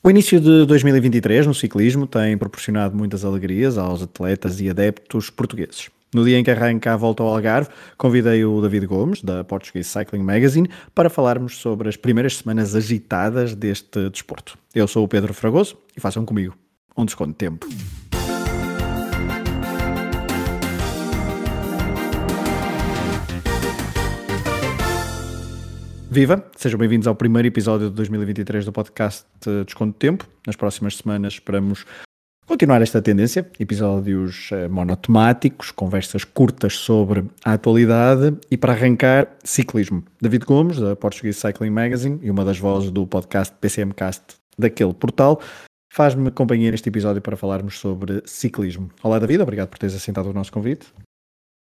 O início de 2023 no ciclismo tem proporcionado muitas alegrias aos atletas e adeptos portugueses. No dia em que arranca a volta ao Algarve, convidei o David Gomes, da Portuguese Cycling Magazine, para falarmos sobre as primeiras semanas agitadas deste desporto. Eu sou o Pedro Fragoso e façam comigo um desconto de tempo. Viva! Sejam bem-vindos ao primeiro episódio de 2023 do podcast Desconto de Tempo. Nas próximas semanas esperamos continuar esta tendência, episódios eh, monotemáticos, conversas curtas sobre a atualidade e para arrancar, ciclismo. David Gomes, da Portuguese Cycling Magazine e uma das vozes do podcast PCMcast daquele portal, faz-me companhia neste episódio para falarmos sobre ciclismo. Olá David, obrigado por teres aceitado o nosso convite.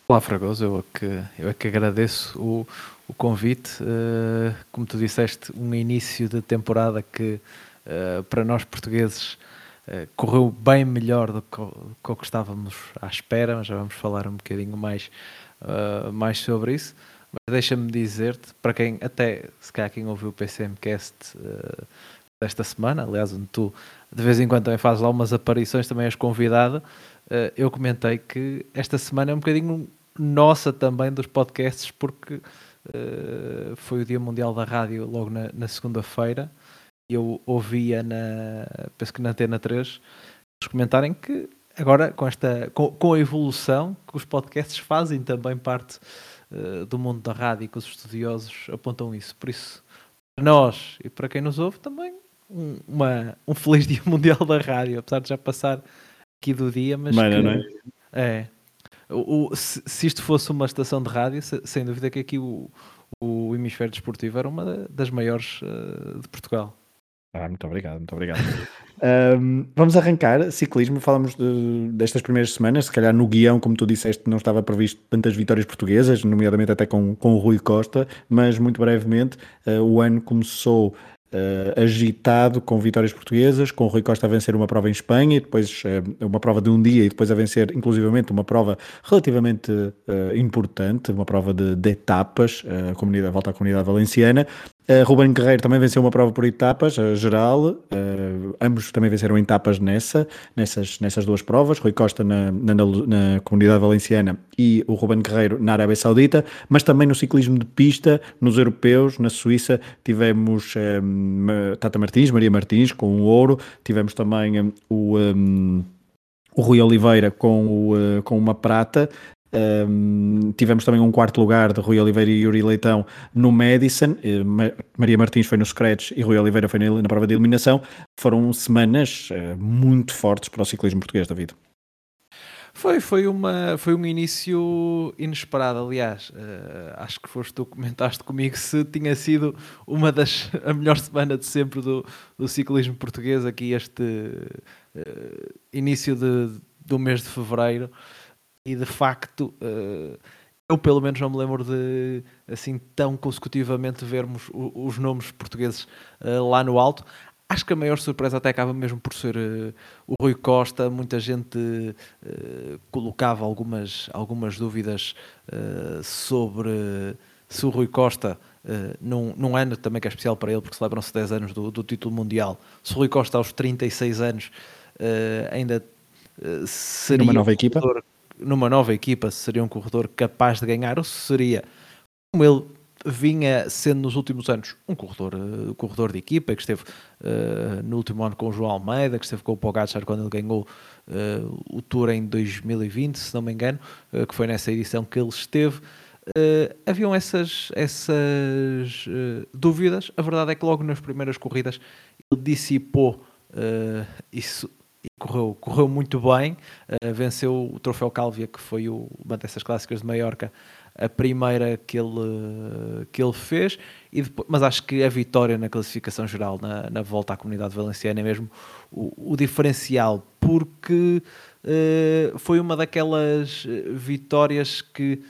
Olá Fragoso, eu é que, eu é que agradeço o, o convite. Uh, como tu disseste, um início de temporada que uh, para nós portugueses uh, correu bem melhor do que, do que estávamos à espera, mas já vamos falar um bocadinho mais, mais sobre isso. Mas deixa-me dizer-te, para quem até se calhar quem ouviu o PCMcast desta semana, aliás, onde tu de vez em quando também fazes lá umas aparições, também és convidado. eu comentei que esta semana é um bocadinho nossa também dos podcasts, porque uh, foi o Dia Mundial da Rádio logo na, na segunda-feira. Eu ouvia na, penso que na Antena 3, eles comentarem que agora com esta com, com, a evolução que os podcasts fazem também parte uh, do mundo da rádio e que os estudiosos apontam isso. Por isso, para nós e para quem nos ouve, também um, uma, um feliz Dia Mundial da Rádio, apesar de já passar aqui do dia, mas Mano, que, não é? é o, se, se, isto fosse uma estação de rádio, se, sem dúvida que aqui o, o hemisfério desportivo era uma das maiores uh, de Portugal. Ah, muito obrigado, muito obrigado. um, vamos arrancar ciclismo. Falamos de, destas primeiras semanas. Se calhar no guião, como tu disseste, não estava previsto tantas vitórias portuguesas, nomeadamente até com, com o Rui Costa, mas muito brevemente uh, o ano começou uh, agitado com vitórias portuguesas, com o Rui Costa a vencer uma prova em Espanha e depois uh, uma prova de um dia e depois a vencer inclusivamente uma prova relativamente uh, importante, uma prova de, de etapas, a, comunidade, a volta à comunidade valenciana, Uh, Ruben Guerreiro também venceu uma prova por etapas, a geral. Uh, ambos também venceram etapas nessa, nessas, nessas duas provas. Rui Costa na, na, na, comunidade valenciana e o Ruben Guerreiro na Arábia Saudita, mas também no ciclismo de pista, nos europeus, na Suíça, tivemos um, Tata Martins, Maria Martins com o ouro, tivemos também um, o. Um, o Rui Oliveira com, o, com uma prata um, tivemos também um quarto lugar de Rui Oliveira e Yuri Leitão no Madison. Maria Martins foi no Scratch e Rui Oliveira foi na, prova de eliminação. Foram semanas uh, muito fortes para o ciclismo português, David. Foi, foi, uma, foi um início inesperado, aliás. Uh, acho que foste tu que comentaste comigo se tinha sido uma das a melhor semana de sempre do, do ciclismo português aqui este uh, início de, do mês de fevereiro e de facto uh, eu pelo menos não me lembro de assim tão consecutivamente vermos os nomes portugueses uh, lá no alto. Acho que a maior surpresa até acaba mesmo por ser uh, o Rui Costa. Muita gente colocava algumas, algumas dúvidas sobre se o Rui Costa, num, num ano também que é especial para ele, porque celebram-se 10 anos do, do título mundial, se o Rui Costa aos 36 anos ainda seria uma nova equipa numa nova equipa seria um corredor capaz de ganhar ou se seria como ele vinha sendo nos últimos anos um corredor, uh, corredor de equipa que esteve uh, no último ano com o João Almeida, que esteve com o Pogacar quando ele ganhou uh, o Tour em 2020, se não me engano, que foi nessa edição que ele esteve. haviam essas, essas dúvidas. A verdade é que logo nas primeiras corridas ele dissipou isso correu, correu muito bem, uh, venceu o Troféu Cálvia, que foi o, uma dessas clássicas de Maiorca, a primeira que ele, que ele fez, e depois, mas acho que a vitória na classificação geral, na, na volta à comunidade valenciana, é mesmo o, o diferencial, porque uh, foi uma daquelas vitórias que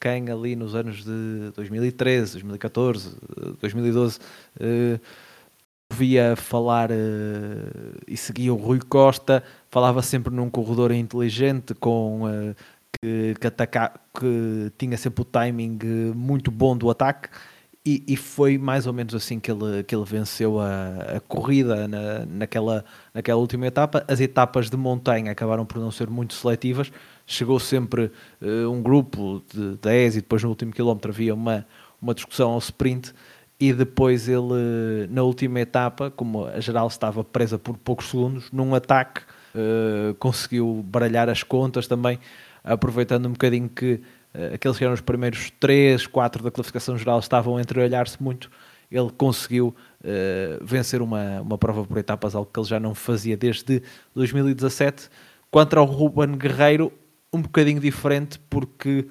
quem ali nos anos de 2013, 2014, 2012 uh, via falar uh, e seguia o Rui Costa, falava sempre num corredor inteligente com uh, que, que, ataca, que tinha sempre o timing muito bom do ataque e, e, foi mais ou menos assim que ele, que ele venceu a, a corrida na, naquela, naquela última etapa. As etapas de montanha acabaram por não ser muito seletivas. Chegou sempre uh, um grupo de 10 e depois no último quilómetro havia uma, uma discussão ao sprint. E depois ele, na última etapa, como a geral estava presa por poucos segundos, num ataque, uh, conseguiu baralhar as contas também, aproveitando um bocadinho que uh, aqueles que eram os primeiros 3, 4 da classificação geral estavam a entreolhar-se muito, ele conseguiu uh, vencer uma, uma prova por etapas, algo que ele já não fazia desde 2017. Quanto ao Ruben Guerreiro, um bocadinho diferente, porque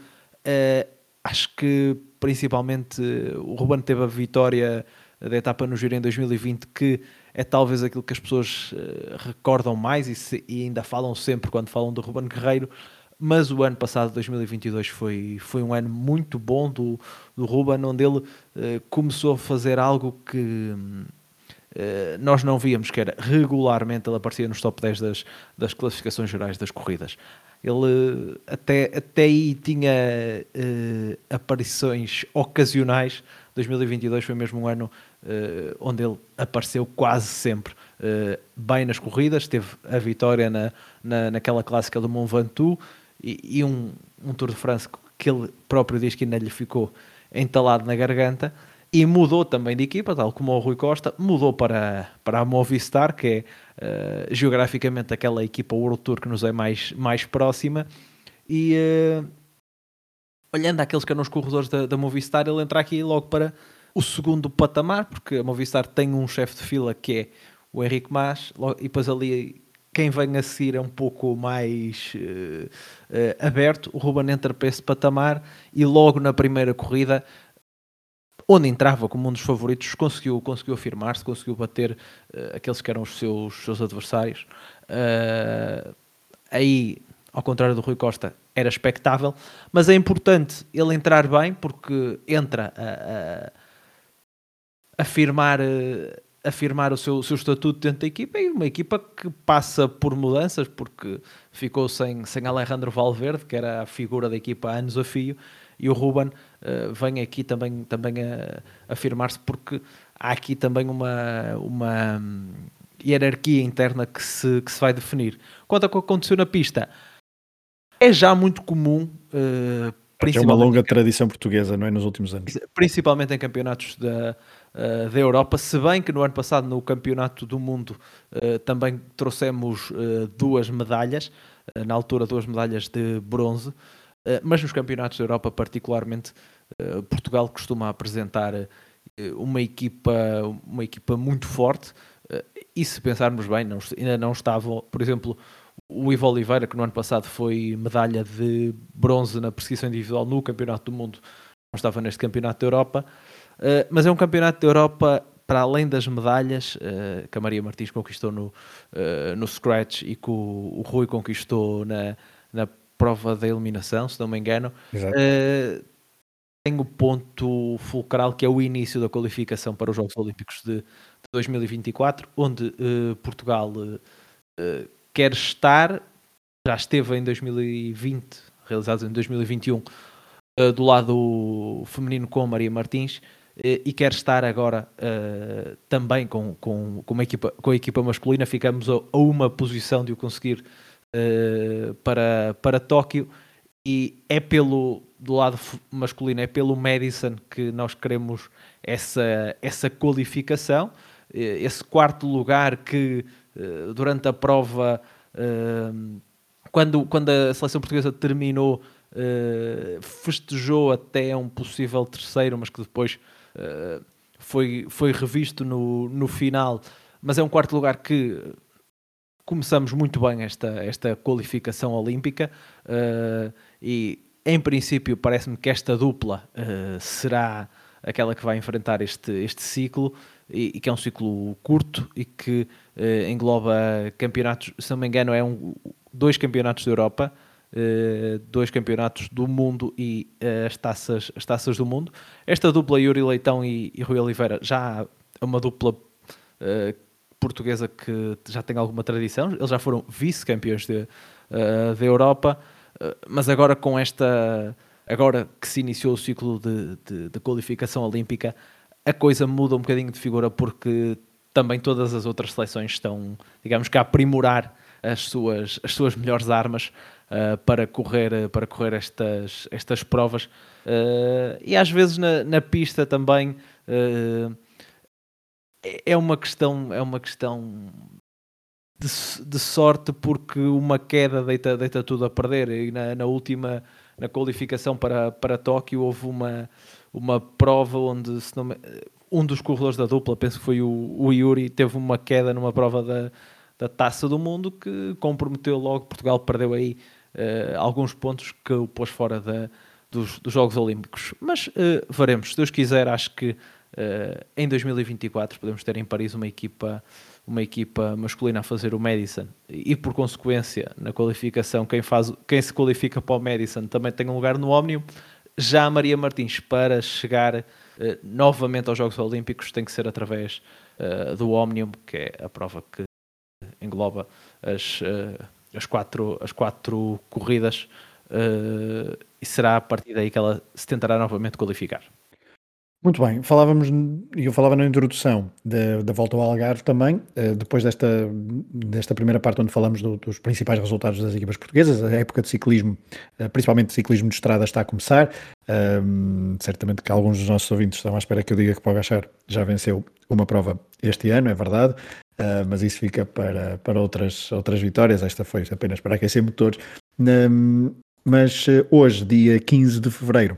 acho que principalmente o Ruben teve a vitória da etapa no Giro em 2020, que é talvez aquilo que as pessoas recordam mais e, se, e ainda falam sempre quando falam do Ruben Guerreiro, mas o ano passado, 2022, foi, foi um ano muito bom do, do Ruben, onde ele uh, começou a fazer algo que uh, nós não víamos, que era regularmente ele aparecia nos top 10 das, das classificações gerais das corridas. Ele até, até aí tinha uh, aparições ocasionais. 2022 foi mesmo um ano onde ele apareceu quase sempre bem nas corridas. Teve a vitória na, na, naquela clássica do Mont Ventoux e, e um, um Tour de France que ele próprio diz que ainda lhe ficou entalado na garganta e mudou também de equipa, tal como o Rui Costa, mudou para, para a Movistar, que é uh, geograficamente aquela equipa World Tour que nos é mais, mais próxima. E uh, olhando aqueles que eram os corredores da, da, Movistar, ele entra aqui logo para o segundo patamar, porque a Movistar tem um chefe de fila que é o Henrique Mas, e depois ali quem vem a seguir é um pouco mais uh, uh, aberto. O Ruben entra para esse patamar e logo na primeira corrida, onde entrava como um dos favoritos, conseguiu, conseguiu afirmar-se, conseguiu bater uh, aqueles que eram os seus, seus adversários. aí, ao contrário do Rui Costa, era expectável, mas é importante ele entrar bem porque entra a, a afirmar afirmar o seu, o seu estatuto dentro da equipa e uma equipa que passa por mudanças, porque ficou sem, sem Alejandro Valverde, que era a figura da equipa há anos a fio, e o Ruben uh, vem aqui também, também a, afirmar-se, porque há aqui também uma, uma hum, hierarquia interna que se, que se vai definir. Quanto ao que aconteceu na pista, é já muito comum. Uh, é uma longa tradição portuguesa, não é? Nos últimos anos. Principalmente em campeonatos da, uh, da Europa, se bem que no ano passado no Campeonato do Mundo uh, também trouxemos duas medalhas, na altura duas medalhas de bronze, mas nos Campeonatos da Europa particularmente Portugal costuma apresentar uma equipa, uma equipa muito forte e se pensarmos bem, não, ainda não estavam, por exemplo, o Ivo Oliveira, que no ano passado foi medalha de bronze na perseguição individual no Campeonato do Mundo, não estava neste Campeonato da Europa. Mas é um campeonato da Europa para além das medalhas que a Maria Martins conquistou no, no Scratch e que o, o, Rui conquistou na, na prova da eliminação, se não me engano. Uh, tem o ponto fulcral que é o início da qualificação para os Jogos Olímpicos de, de 2024, onde Portugal quer estar, já esteve em 2020, realizados em 2021, do lado feminino com a Maria Martins e quer estar agora uh, também com, com, com, equipa, com a equipa masculina. Ficamos a, a uma posição de o conseguir uh, para, para Tóquio. E é pelo do lado masculino, é pelo Madison que nós queremos essa, essa qualificação, esse quarto lugar que uh, durante a prova, quando, quando a seleção portuguesa terminou, festejou até um possível terceiro, mas que depois eh, foi, foi revisto no, no final, mas é um quarto lugar que começamos muito bem esta, esta qualificação olímpica uh, e em princípio parece-me que esta dupla uh, será aquela que vai enfrentar este, este ciclo e, e que é um ciclo curto e que uh, engloba campeonatos, se não me engano, é um, dois campeonatos da Europa, dois campeonatos do mundo e as, taças, as taças do mundo. Esta dupla Yuri Leitão e, e Rui Oliveira já é uma dupla portuguesa que já tem alguma tradição. Eles já foram vice-campeões da Europa, mas agora com esta agora que se iniciou o ciclo de, de, de qualificação olímpica, a coisa muda um bocadinho de figura porque também todas as outras seleções estão, digamos que, a aprimorar as suas, as suas melhores armas uh, para correr, para correr estas, estas provas. Uh, e às vezes na, na pista também uh, é uma questão, é uma questão de, de, sorte porque uma queda deita, deita tudo a perder. E na, na última na qualificação para, para Tóquio houve uma, uma prova onde não, um dos corredores da dupla, penso que foi o, o Yuri, teve uma queda numa prova da, da Taça do Mundo que comprometeu logo. Portugal perdeu aí uh, alguns pontos que o pôs fora da, dos, dos, Jogos Olímpicos. Mas uh, veremos, se Deus quiser, acho que uh, em 2024 podemos ter em Paris uma equipa uma equipa masculina a fazer o Madison. E por consequência na qualificação quem, faz, quem se qualifica para o Madison também tem um lugar no Omnium já a Maria Martins para chegar uh, novamente aos Jogos Olímpicos tem que ser através uh, do Omnium que é a prova que engloba as, as, quatro, as quatro corridas e será a partir daí que ela se tentará novamente qualificar muito bem, falávamos, e eu falava na introdução da, da volta ao Algarve também, uh, depois desta, desta primeira parte onde falamos do, dos principais resultados das equipas portuguesas, a época de ciclismo, uh, principalmente de ciclismo de estrada, está a começar. Uh, certamente que alguns dos nossos ouvintes estão à espera que eu diga que o Pogachar já venceu uma prova este ano, é verdade, uh, mas isso fica para, para outras, outras vitórias. Esta foi apenas para aquecer motores. mas hoje, dia 15 de fevereiro,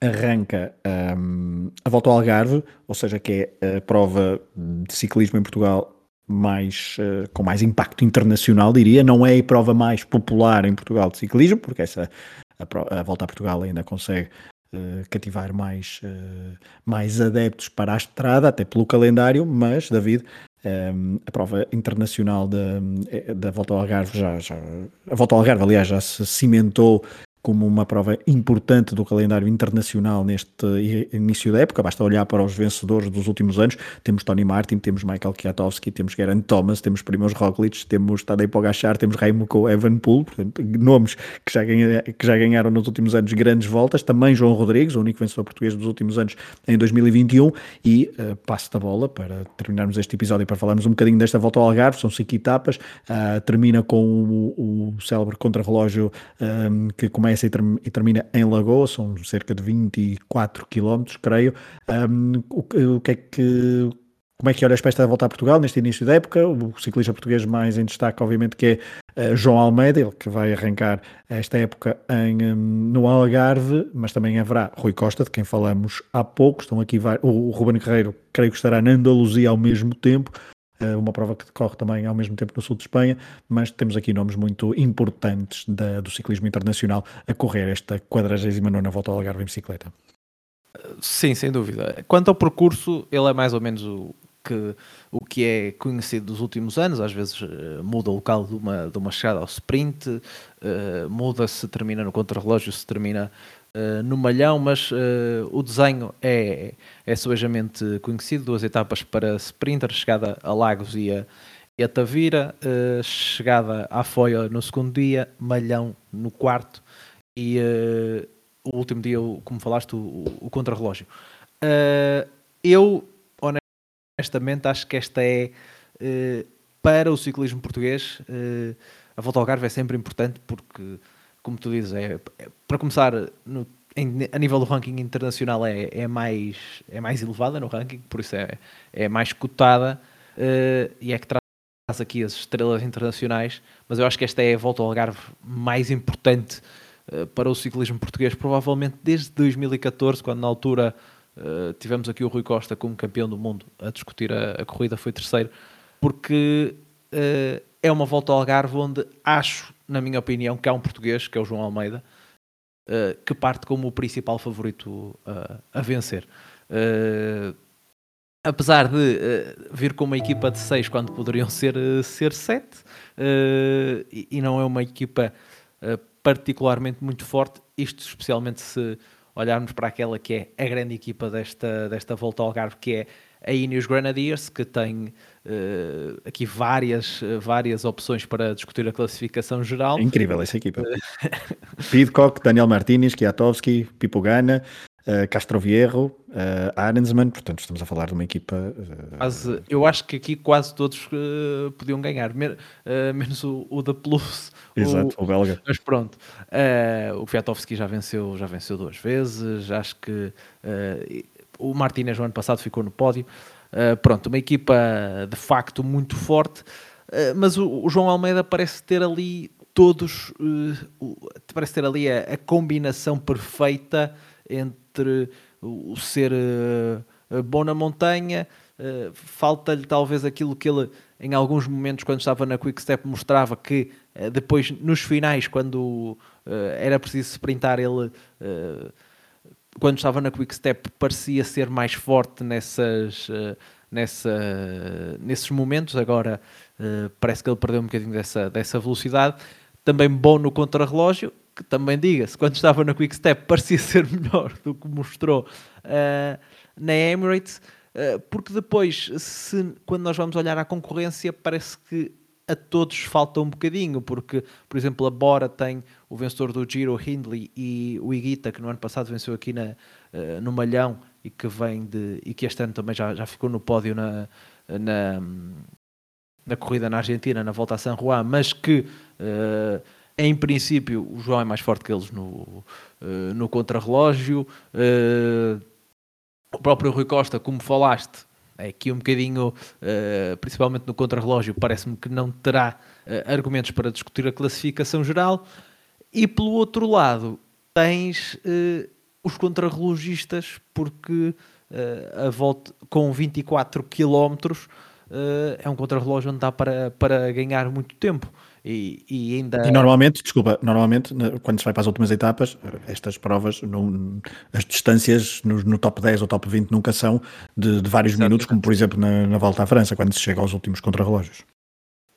arranca um, a volta ao Algarve, ou seja, que é a prova de ciclismo em Portugal mais, uh, com mais impacto internacional, diria. Não é a prova mais popular em Portugal de ciclismo, porque essa, a, a volta a Portugal ainda consegue uh, cativar mais, uh, mais adeptos para a estrada, até pelo calendário, mas, David, um, a prova internacional da, da volta ao Algarve já, já, a volta ao Algarve aliás já se cimentou como uma prova importante do calendário internacional neste início da época. Basta olhar para os vencedores dos últimos anos. Temos Tony Martin, temos Michael Kwiatkowski, temos Geraint Thomas, temos Primoz Roglic, temos Tadej Pogacar, temos Remco Evenepoel, portanto, nomes que já, ganha, que já ganharam nos últimos anos grandes voltas. Também João Rodrigues, o único vencedor português dos últimos anos em 2021. E uh, passo da bola para terminarmos este episódio e para falarmos um bocadinho desta volta ao Algarve. São cinco etapas. Uh, termina com o, o célebre contrarrelógio um, que começa começa e, term e, termina em Lagoa, são cerca de 24 km, creio. Um, o, o, que é que. Como é que olhas para esta volta a Portugal neste início da época? O ciclista português mais em destaque, obviamente, que é uh, João Almeida, ele que vai arrancar esta época em, um, no Algarve, mas também haverá Rui Costa, de quem falamos há pouco. Estão aqui o, o Ruben Guerreiro, creio que estará na Andaluzia ao mesmo tempo. Eh, uma prova que decorre também ao mesmo tempo no sul de Espanha, mas temos aqui nomes muito importantes da, do ciclismo internacional a correr esta 49 volta ao Algarve em bicicleta. Sim, sem dúvida. Quanto ao percurso, ele é mais ou menos o que, o que é conhecido dos últimos anos, às vezes uh, muda o local de uma, de uma chegada ao sprint, uh, muda se termina no contrarrelógio, se termina uh, no Malhão, mas uh, o desenho é, é suavemente conhecido. Duas etapas para sprinter, chegada a Lagos e a, e a Tavira, uh, chegada à Foia no segundo dia, Malhão no quarto e o último dia, como falaste, o, o contrarrelógio. eu, honestamente, acho que esta é para o ciclismo português. a volta ao Algarve é sempre importante porque como tu dizes, é, é para começar, no, em, a nível do ranking internacional é, é, mais, é mais elevada no ranking, por isso é, é mais cotada uh, e é que traz aqui as estrelas internacionais, mas eu acho que esta é a volta ao Algarve mais importante uh, para o ciclismo português, provavelmente desde 2014, quando na altura uh, tivemos aqui o Rui Costa como campeão do mundo a discutir a, a corrida, foi terceiro, porque é uma volta ao Algarve onde acho na minha opinião, que há um português, que é o João Almeida, uh, que parte como o principal favorito uh, a vencer. Uh, apesar de vir com uma equipa de seis quando poderiam ser, ser sete, e, e, não é uma equipa particularmente muito forte, isto especialmente se olharmos para aquela que é a grande equipa desta, desta volta ao Algarve, que é a Ineos Grenadiers, que tem uh, aqui várias, várias opções para discutir a classificação geral. incrível essa equipa. Pidcock, Daniel Martinez, Kiatowski, Pipo Gana, uh, Castro Vierro, uh, Arensman, portanto estamos a falar de uma equipa... Uh, quase, eu acho que aqui quase todos podiam ganhar, Men menos o, o da Plus. Exato, o, o belga. Mas pronto, o Kwiatowski já venceu, já venceu duas vezes, acho que o Martínez no ano passado ficou no pódio. pronto, uma equipa de facto muito forte, mas o, o, João Almeida parece ter ali todos, parece ter ali a, a combinação perfeita entre o ser uh, bom na montanha, uh, falta-lhe talvez aquilo que ele em alguns momentos quando estava na Quick Step mostrava que uh, depois nos finais quando era preciso sprintar ele quando estava na Quick Step parecia ser mais forte nessas nessa, nesses momentos. Agora parece que ele perdeu um bocadinho dessa, dessa velocidade. Também bom no contrarrelógio que também diga-se, quando estava na Quick Step parecia ser melhor do que mostrou uh, na Emirates, porque depois, se, quando nós vamos olhar à concorrência, parece que a todos falta um bocadinho, porque, por exemplo, a Bora tem o vencedor do Giro, Hindley, e o Iguita, que no ano passado venceu aqui na, uh, no Malhão e que vem de e que este ano também já, já ficou no pódio na, na, na corrida na Argentina, na volta a San Juan, mas que uh, em princípio, o João é mais forte que eles no, uh, no contrarrelógio. O próprio Rui Costa, como falaste, é aqui um bocadinho, uh, principalmente no contrarrelógio, parece-me que não terá argumentos para discutir a classificação geral. E pelo outro lado, tens os contrarrelogistas, porque a volta com 24 km é um contrarrelógio onde dá para, para ganhar muito tempo. E, e, ainda. E normalmente, desculpa, normalmente quando se vai para as últimas etapas, estas provas, não, as distâncias no, no, top 10 ou top 20 nunca são de, de vários Exatamente. minutos, como por exemplo na, na, volta à França, quando se chega aos últimos contrarrelógios.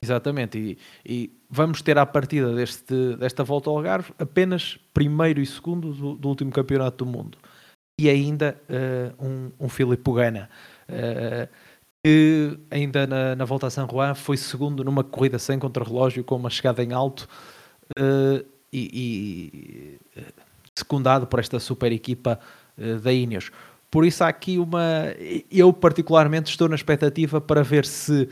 Exatamente, e, e, vamos ter à partida deste, desta volta ao Algarve apenas primeiro e segundo do, do último campeonato do mundo. E ainda uh, um, um Filipe Gana. Uh, que ainda na, na volta a San Juan foi segundo numa corrida sem contrarrelógio com uma chegada em alto uh, e, e, eh, secundado por esta super equipa uh, da Ineos. Por isso há aqui uma. Eu, particularmente, estou na expectativa para ver se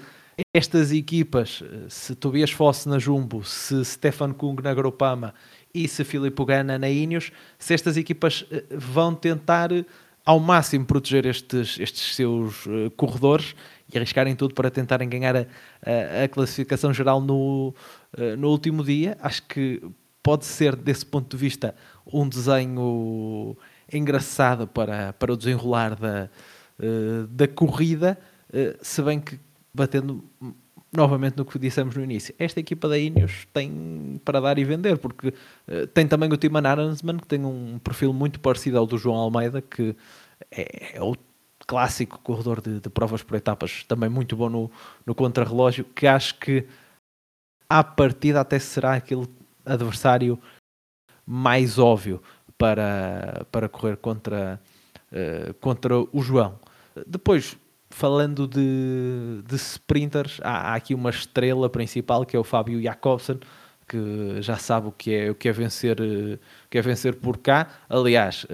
estas equipas, se Tobias Fosse na Jumbo, se Stefan Kung na Groupama e se Filipe Gana na Ineos, se estas equipas vão tentar ao máximo proteger estes, estes seus uh, corredores e arriscarem tudo para tentarem ganhar a, a, a classificação geral no, uh, no último dia. Acho que pode ser, desse ponto de vista, um desenho engraçado para, para o desenrolar da, uh, da corrida, se bem que batendo novamente no que dissemos no início, esta equipa da Ineos tem para dar e vender, porque uh, tem também o Timan Arensman, que tem um perfil muito parecido ao do João Almeida, que é, é o clássico corredor de, de, provas por etapas, também muito bom no, no contrarrelógio, que acho que à partida até será aquele adversário mais óbvio para, para correr contra, uh, contra o João. Depois, falando de, de sprinters, há, há, aqui uma estrela principal que é o Fábio Jacobsen, que já sabe o que é, o que é, vencer, o que é vencer por cá. Aliás,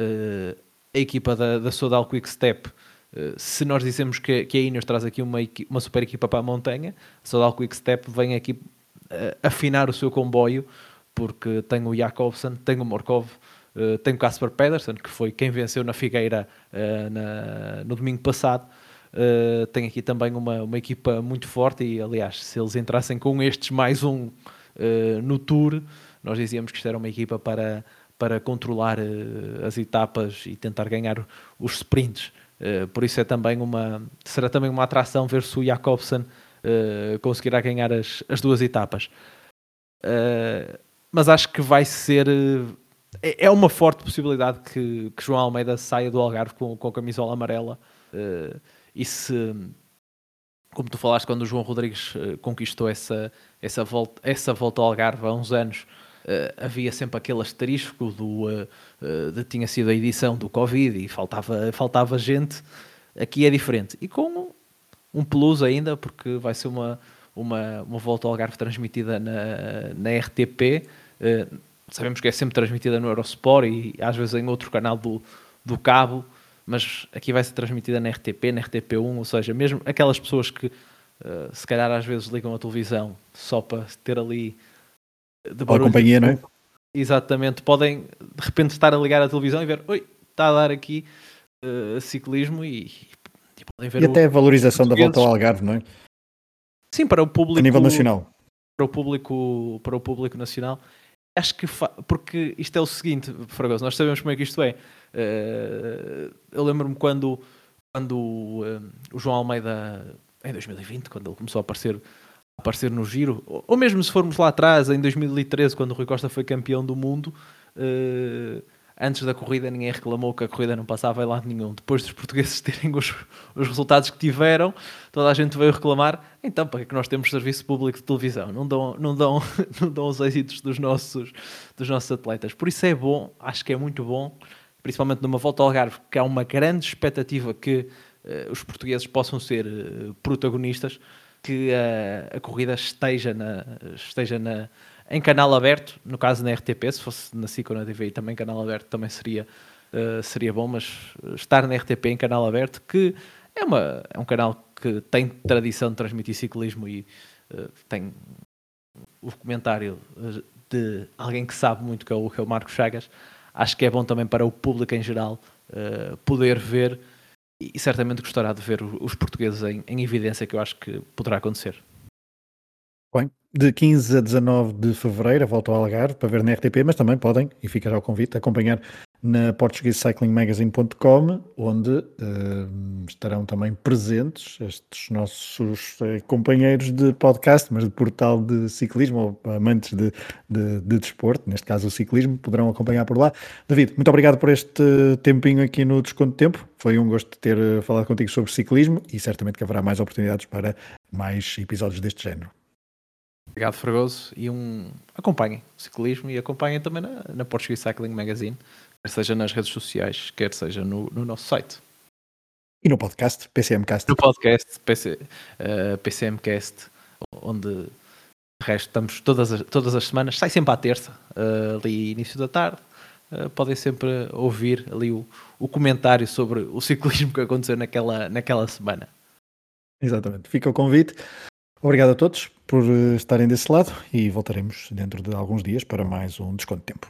a equipa da, da Sodal Quick Step, se nós dizemos que, que a Ineos traz aqui uma, uma super equipa para a montanha, a Sodal Quick Step vem aqui afinar o seu comboio, porque tem o Jacobsen, tem o Morkov, tem o Casper Pedersen, que foi quem venceu na Figueira na, no domingo passado, Uh, tem aqui também uma, uma equipa muito forte e, aliás, se eles entrassem com estes mais um uh, no Tour, nós dizíamos que isto era uma equipa para, para controlar uh, as etapas e tentar ganhar os sprints. por isso é também uma, será também uma atração ver se o Jacobsen conseguirá ganhar as, as duas etapas. mas acho que vai ser é, é uma forte possibilidade que, que João Almeida saia do Algarve com, com a camisola amarela. Uh, e se, como tu falaste, quando o João Rodrigues uh, conquistou essa, essa, volta, essa volta ao Algarve há uns anos, uh, havia sempre aquele asterisco do, uh, de tinha sido a edição do Covid e faltava, faltava gente. Aqui é diferente. E com um plus ainda, porque vai ser uma, uma, uma volta ao Algarve transmitida na, na RTP. Uh, sabemos que é sempre transmitida no Eurosport e às vezes em outro canal do, do cabo, mas aqui vai ser transmitida na RTP, na RTP1, ou seja, mesmo aquelas pessoas que uh, se calhar às vezes ligam a televisão só para ter ali de barulho, a companhia, não é? Exatamente, podem de repente estar a ligar a televisão e ver, oi, está a dar aqui uh, ciclismo e, e, podem ver. E até a valorização da volta ao Algarve, não é? Sim, para o público. A nível nacional. Para o público, para o público nacional. Acho que. Porque isto é o seguinte, Fragoso, nós sabemos como é que isto é. Uh, eu lembro-me quando, quando uh, o João Almeida, em 2020, quando ele começou a aparecer aparecer no giro, ou mesmo se formos lá atrás, em 2013, quando o Rui Costa foi campeão do mundo, uh, antes da corrida ninguém reclamou que a corrida não passava em lado nenhum. Depois dos portugueses terem os, os resultados que tiveram, toda a gente veio reclamar. Então, para que, é que nós temos serviço público de televisão? Não dão, não dão, não dão os êxitos dos nossos, dos nossos atletas. Por isso é bom, acho que é muito bom, principalmente numa volta ao Algarve, que há uma grande expectativa que uh, os portugueses possam ser uh, protagonistas que a, a corrida esteja, na, esteja na, em canal aberto, no caso na RTP, se fosse na SIC ou na TVI também canal aberto também seria, seria bom, mas estar na RTP em canal aberto, que é, uma, é um canal que tem tradição de transmitir ciclismo e tem o comentário de alguém que sabe muito, que é o, que é o Marcos Chagas, acho que é bom também para o público em geral uh, poder ver e certamente gostará de ver os portugueses em, em evidência, que eu acho que poderá acontecer. Bem, de 15 a 19 de fevereiro, volto ao Algarve para ver na RTP, mas também podem, e fica já o convite, acompanhar na portuguesecyclingmagazine.com, onde uh, estarão também presentes estes nossos uh, companheiros de podcast, mas de portal de ciclismo, ou amantes de, de, de, desporto, neste caso o ciclismo, poderão acompanhar por lá. David, muito obrigado por este tempinho aqui no Desconto de Tempo. Foi um gosto ter uh, falado contigo sobre ciclismo e certamente que haverá mais oportunidades para mais episódios deste género. Obrigado, Fragoso. E um... acompanhem o ciclismo e acompanhem também na, na Portuguese Cycling Magazine quer seja nas redes sociais, quer seja no, no nosso site. E no podcast, PCMcast. No podcast, PC, uh, eh, PCMcast, onde de resto estamos todas as, todas as semanas, sai sempre à terça, uh, ali início da tarde. Uh, podem sempre ouvir ali o, o comentário sobre o ciclismo que aconteceu naquela, naquela semana. Exatamente. Fica o convite. Obrigado a todos por estarem desse lado e voltaremos dentro de alguns dias para mais um desconto de tempo.